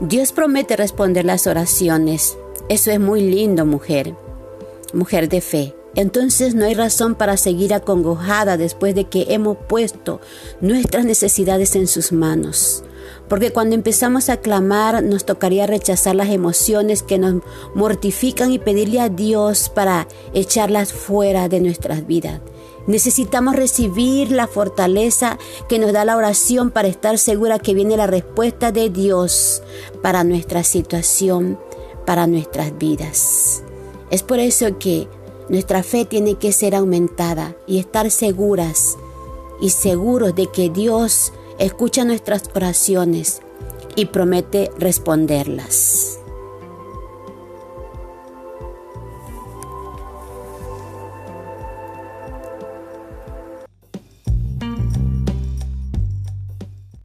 Dios promete responder las oraciones. Eso es muy lindo, mujer. Mujer de fe. Entonces no hay razón para seguir acongojada después de que hemos puesto nuestras necesidades en sus manos. Porque cuando empezamos a clamar nos tocaría rechazar las emociones que nos mortifican y pedirle a Dios para echarlas fuera de nuestras vidas. Necesitamos recibir la fortaleza que nos da la oración para estar segura que viene la respuesta de Dios para nuestra situación, para nuestras vidas. Es por eso que nuestra fe tiene que ser aumentada y estar seguras y seguros de que Dios escucha nuestras oraciones y promete responderlas.